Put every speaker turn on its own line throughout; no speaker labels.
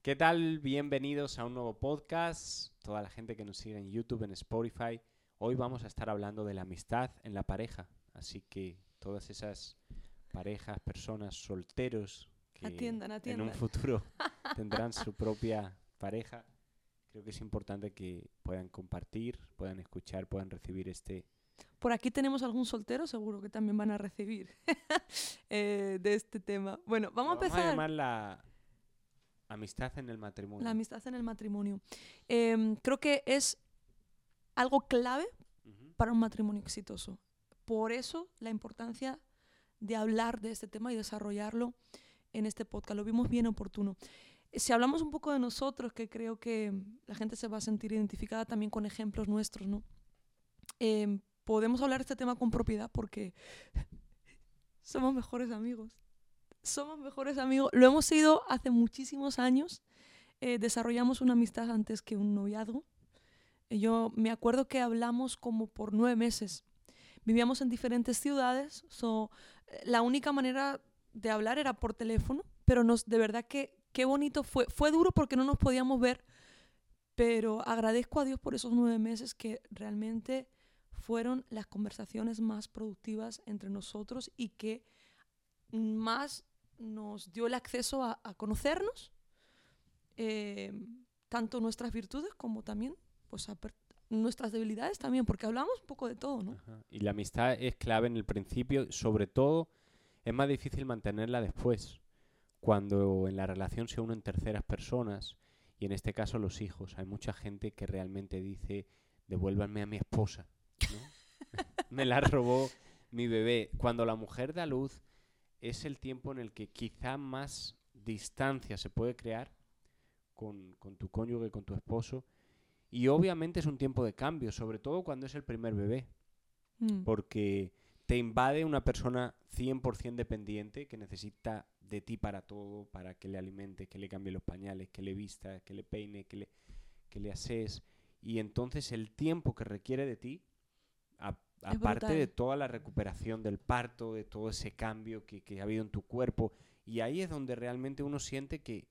¿Qué tal? Bienvenidos a un nuevo podcast. Toda la gente que nos sigue en YouTube, en Spotify. Hoy vamos a estar hablando de la amistad en la pareja. Así que todas esas parejas, personas, solteros que
Atiendan,
en un futuro tendrán su propia pareja, creo que es importante que puedan compartir, puedan escuchar, puedan recibir este...
Por aquí tenemos algún soltero, seguro que también van a recibir eh, de este tema. Bueno, vamos a empezar.
llamar la amistad en el matrimonio.
La amistad en el matrimonio. Em, creo que es algo clave para un matrimonio exitoso. Por eso la importancia de hablar de este tema y desarrollarlo en este podcast. Lo vimos bien oportuno. Si hablamos un poco de nosotros, que creo que la gente se va a sentir identificada también con ejemplos nuestros, ¿no? Em, podemos hablar de este tema con propiedad porque somos mejores amigos. Somos mejores amigos. Lo hemos sido hace muchísimos años. Eh, desarrollamos una amistad antes que un noviazgo. Eh, Yo me acuerdo que hablamos como por nueve meses. Vivíamos en diferentes ciudades. so, eh, la única manera de hablar era por teléfono, pero nos, de verdad que qué bonito fue. Fue duro porque no nos podíamos ver, pero agradezco a Dios por esos nueve meses que realmente fueron las conversaciones más productivas entre nosotros y que más nos dio el acceso a, a conocernos, eh, tanto nuestras virtudes como también pues, a nuestras debilidades también, porque hablamos un poco de todo, ¿no?
Ajá. Y la amistad es clave en el principio, sobre todo es más difícil mantenerla después, cuando en la relación se unen terceras personas, y en este caso los hijos. Hay mucha gente que realmente dice, devuélvanme a mi esposa. ¿no? Me la robó mi bebé. Cuando la mujer da luz, es el tiempo en el que quizá más distancia se puede crear con, con tu cónyuge, con tu esposo. Y obviamente es un tiempo de cambio, sobre todo cuando es el primer bebé
Mm.
porque te invade una persona 100% dependiente que necesita de ti para todo, para que le alimentes, que le cambie los pañales, que le vista, que le peine, que le, que le asees. Y entonces el tiempo que requiere de ti, a- aparte de toda la recuperación del parto, de todo ese cambio que, que ha habido en tu cuerpo, y ahí es donde realmente uno siente que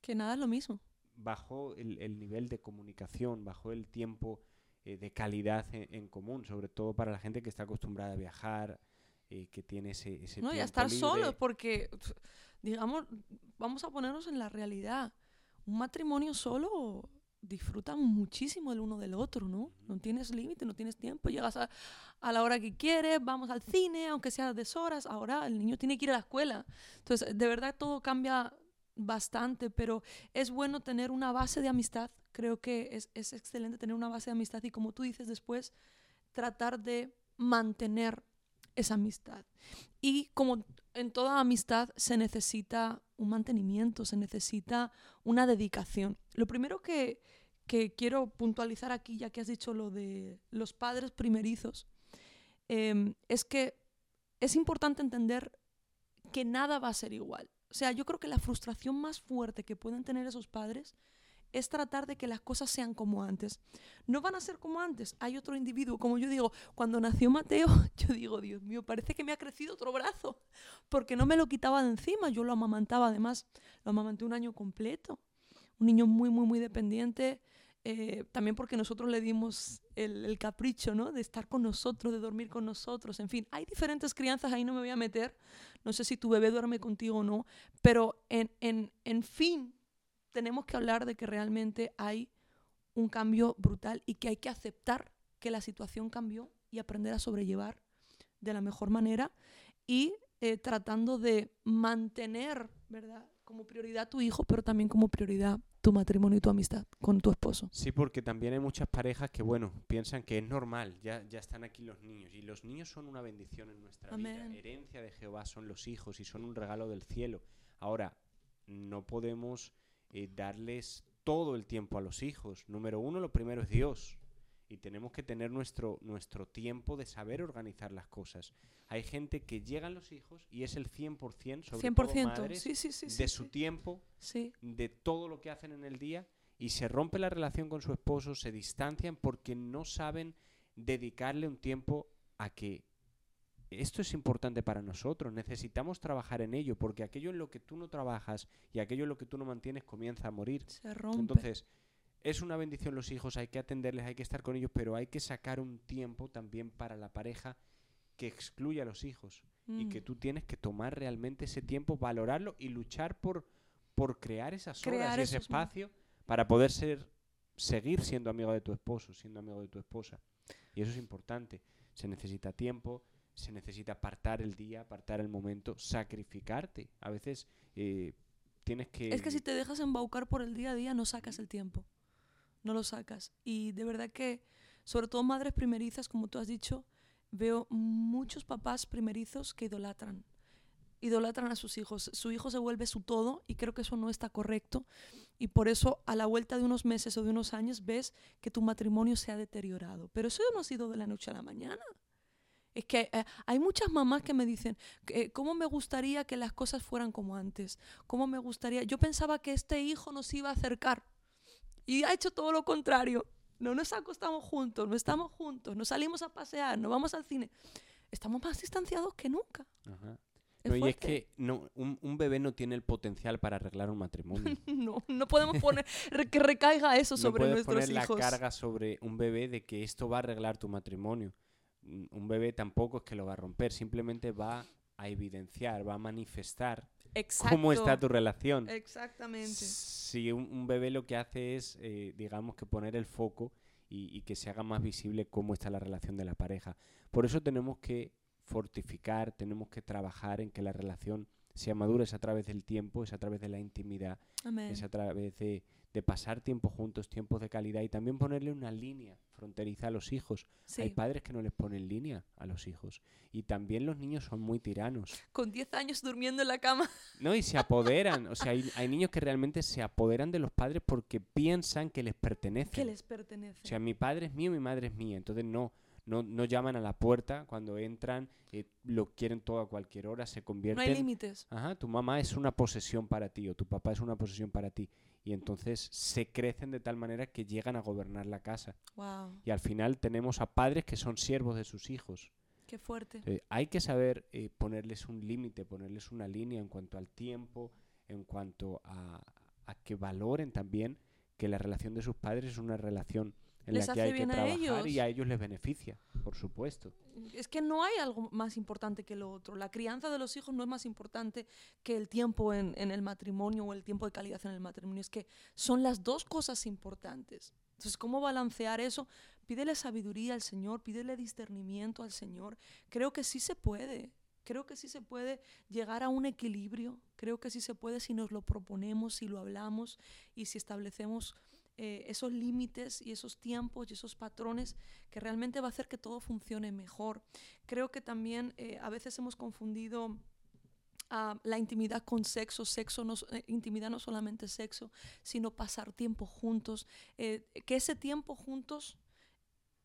Que nada es lo mismo.
bajó el, el nivel de comunicación, bajó el tiempo eh, de calidad en, en común, sobre todo para la gente que está acostumbrada a viajar, eh, que tiene ese, ese
¿no? Y a estar
libre.
solos, porque, digamos, vamos a ponernos en la realidad. Un matrimonio solo disfrutan muchísimo el uno del otro, ¿no? No tienes límite, no tienes tiempo, llegas a, a la hora que quieres, vamos al cine, aunque sea deshoras, ahora el niño tiene que ir a la escuela. Entonces, de verdad todo cambia bastante, pero es bueno tener una base de amistad, creo que es, es excelente tener una base de amistad y como tú dices después, tratar de mantener esa amistad. Y como en toda amistad se necesita un mantenimiento, se necesita una dedicación. Lo primero que, que quiero puntualizar aquí, ya que has dicho lo de los padres primerizos, em, es que es importante entender que nada va a ser igual. O sea, yo creo que la frustración más fuerte que pueden tener esos padres es tratar de que las cosas sean como antes. No van a ser como antes. Hay otro individuo, como yo digo, cuando nació Mateo, yo digo, Dios mío, parece que me ha crecido otro brazo, porque no me lo quitaba de encima, yo lo amamantaba, además, lo amamanté un año completo. Un niño muy, muy, muy dependiente, eh, también porque nosotros le dimos el, el capricho, ¿no? De estar con nosotros, de dormir con nosotros, en fin, hay diferentes crianzas, ahí no me voy a meter, no sé si tu bebé duerme contigo o no, pero en, en, en fin, tenemos que hablar de que realmente hay un cambio brutal y que hay que aceptar que la situación cambió y aprender a sobrellevar de la mejor manera y eh, tratando de mantener, ¿verdad? Como prioridad tu hijo, pero también como prioridad tu matrimonio y tu amistad con tu esposo.
Sí, porque también hay muchas parejas que, bueno, piensan que es normal, ya, ya están aquí los niños. Y los niños son una bendición en nuestra
Amén.
vida. Herencia de Jehová son los hijos y son un regalo del cielo. Ahora, no podemos eh, darles todo el tiempo a los hijos. Número uno, lo primero es Dios. Y tenemos que tener nuestro, nuestro tiempo de saber organizar las cosas. Hay gente que llegan los hijos y es el 100%, sobre
100%.
todo madres,
sí, sí, sí. sí,
de su tiempo
Sí,
de todo lo que hacen en el día y se rompe la relación con su esposo, se distancian porque no saben dedicarle un tiempo a que esto es importante para nosotros, necesitamos trabajar en ello, porque aquello en lo que tú no trabajas y aquello en lo que tú no mantienes comienza a morir.
Se rompe.
Entonces, es una bendición los hijos, hay que atenderles, hay que estar con ellos, pero hay que sacar un tiempo también para la pareja que excluya a los hijos y
Mm.
que tú tienes que tomar realmente ese tiempo, valorarlo y luchar por, por crear esas horas
Crear
y ese espacio para poder ser seguir siendo amigo de tu esposo, siendo amigo de tu esposa. Y eso es importante. Se necesita tiempo, se necesita apartar el día, apartar el momento, sacrificarte. A veces eh, tienes que...
Es que si te dejas embaucar por el día a día, no sacas el tiempo. No lo sacas. Y de verdad que, sobre todo madres primerizas, como tú has dicho, veo muchos papás primerizos que idolatran. Idolatran a sus hijos. Su hijo se vuelve su todo y creo que eso no está correcto. Y por eso a la vuelta de unos meses o de unos años ves que tu matrimonio se ha deteriorado. Pero eso no ha sido de la noche a la mañana. Es que eh, hay muchas mamás que me dicen, que, ¿cómo me gustaría que las cosas fueran como antes? ¿Cómo me gustaría? Yo pensaba que este hijo nos iba a acercar y ha hecho todo lo contrario. No nos acostamos juntos, no estamos juntos, no salimos a pasear, no vamos al cine. Estamos más distanciados que nunca.
Ajá. No, y es que no, un, un bebé no tiene el potencial para arreglar un matrimonio.
No, no podemos poner que recaiga eso
no
sobre
puedes
nuestros
poner
hijos.
la carga sobre un bebé de que esto va a arreglar tu matrimonio. Un bebé tampoco es que lo va a romper, simplemente va a evidenciar, va a manifestar
Exacto.
cómo está tu relación.
Exactamente.
Si un, un bebé lo que hace es, eh, digamos, que poner el foco y, y que se haga más visible cómo está la relación de la pareja. Por eso tenemos que fortificar, tenemos que trabajar en que la relación sea madura, es a través del tiempo, es a través de la intimidad,
Amén.
es a través de, de pasar tiempo juntos, tiempos de calidad y también ponerle una línea fronteriza a los hijos. Hay padres que no les ponen línea a los hijos y también los niños son muy tiranos.
Con 10 años durmiendo en la cama.
No, y se apoderan, o sea, hay, hay niños que realmente se apoderan de los padres porque piensan que les pertenece.
que les pertenece.
O sea, mi padre es mío, mi madre es mía. Entonces no, no, no llaman a la puerta cuando entran, eh, lo quieren todo a cualquier hora, se
no
convierten.
hay límites.
Ajá, tu mamá es una posesión para ti o tu papá es una posesión para ti. Y entonces se crecen de tal manera que llegan a gobernar la casa.
Wow,
Y al final tenemos a padres que son siervos de sus hijos.
qué fuerte.
Eh, hay que saber eh, ponerles un límite, ponerles una línea en cuanto al tiempo, en cuanto a, a que valoren también que la relación de sus padres es una relación en
Les
la que
hace
hay que
bien a
trabajar y a ellos les beneficia, por supuesto.
Es que no hay algo más importante que lo otro. La crianza de los hijos no es más importante que el tiempo en, en el matrimonio o el tiempo de calidad en el matrimonio. Es que son las dos cosas importantes. Entonces, ¿cómo balancear eso? Pídele sabiduría al Señor, pídele discernimiento al Señor. Creo que sí se puede. Creo que sí se puede llegar a un equilibrio. Creo que sí se puede si nos lo proponemos, si lo hablamos y si establecemos eh, esos límites y esos tiempos y esos patrones que realmente va a hacer que todo funcione mejor. Creo que también eh, a veces hemos confundido ah, la intimidad con sexo, sexo no, eh, intimidad no solamente sexo, sino pasar tiempo juntos, eh, que ese tiempo juntos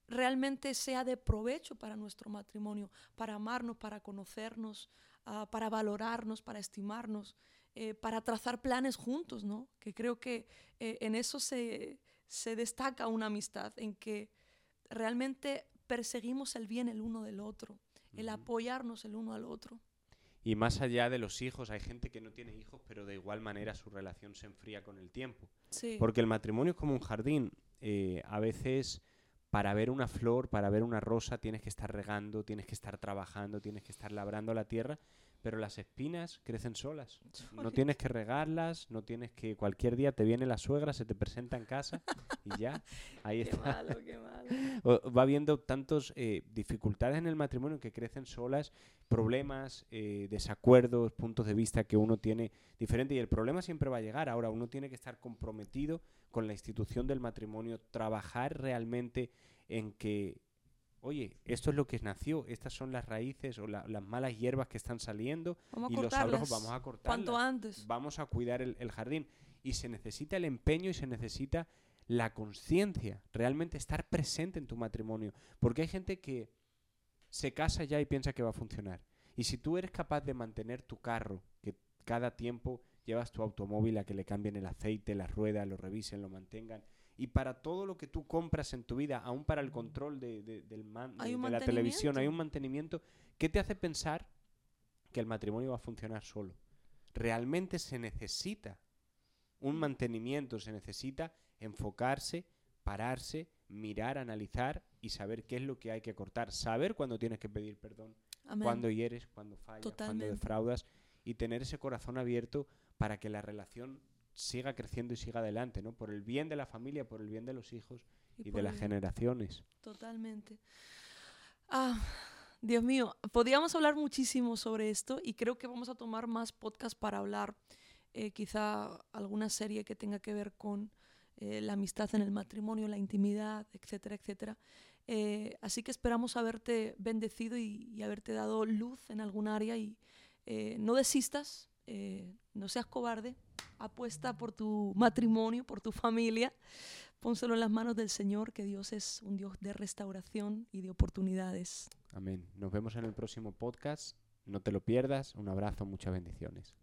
realmente sea de provecho para nuestro matrimonio, para amarnos, para conocernos, ah, para valorarnos, para estimarnos, eh, para trazar planes juntos, ¿no? Que creo que eh, en eso se, se destaca una amistad, en que realmente perseguimos el bien el uno del otro, el apoyarnos el uno al otro.
Y más allá de los hijos, hay gente que no tiene hijos, pero de igual manera su relación se enfría con el tiempo.
Sí.
Porque el matrimonio es como un jardín. eh, a veces para ver una flor, para ver una rosa, tienes que estar regando, tienes que estar trabajando, tienes que estar labrando la tierra, pero las espinas crecen solas. No tienes que regarlas, no tienes que cualquier día te viene la suegra, se te presenta en casa y ya, ahí
Qué
está.
malo, qué malo.
O- Va habiendo tantas dificultades en el matrimonio que crecen solas, problemas, eh, desacuerdos, puntos de vista que uno tiene diferente y el problema siempre va a llegar. Ahora uno tiene que estar comprometido con la institución del matrimonio, trabajar realmente en que, oye, esto es lo que nació, estas son las raíces o la- las malas hierbas que están saliendo
Vamos
y los abrojos vamos a cortarlas
cuanto antes.
vamos a cuidar el, el jardín. Y se necesita el empeño y se necesita la conciencia, realmente estar presente en tu matrimonio. Porque hay gente que se casa ya y piensa que va a funcionar. Y si tú eres capaz de mantener tu carro, que cada tiempo llevas tu automóvil a que le cambien el aceite, las ruedas, lo revisen, lo mantengan, y para todo lo que tú compras en tu vida, aún para el control de, de- del man- de- la televisión, hay un mantenimiento. ¿Qué te hace pensar que el matrimonio va a funcionar solo? Realmente se necesita un mantenimiento, se necesita enfocarse, pararse, mirar, analizar y saber qué es lo que hay que cortar. Saber cuándo tienes que pedir perdón, cuándo hieres, cuándo fallas, cuándo defraudas y tener ese corazón abierto para que la relación siga creciendo y siga adelante, ¿no? Por el bien de la familia, por el bien de los hijos y, de las
el-
generaciones.
Totalmente. Ah, Dios mío, podríamos hablar muchísimo sobre esto y creo que vamos a tomar más podcast para hablar eh, quizá alguna serie que tenga que ver con eh, la amistad en el matrimonio, la intimidad, etcétera, etcétera. Eh, así que esperamos haberte bendecido y, y haberte dado luz en algún área y no desistas, no seas cobarde, apuesta por tu matrimonio, por tu familia, pónselo en las manos del Señor, que Dios es un Dios de restauración y de oportunidades.
Amén. Nos vemos en el próximo podcast. No te lo pierdas. Un abrazo, muchas bendiciones.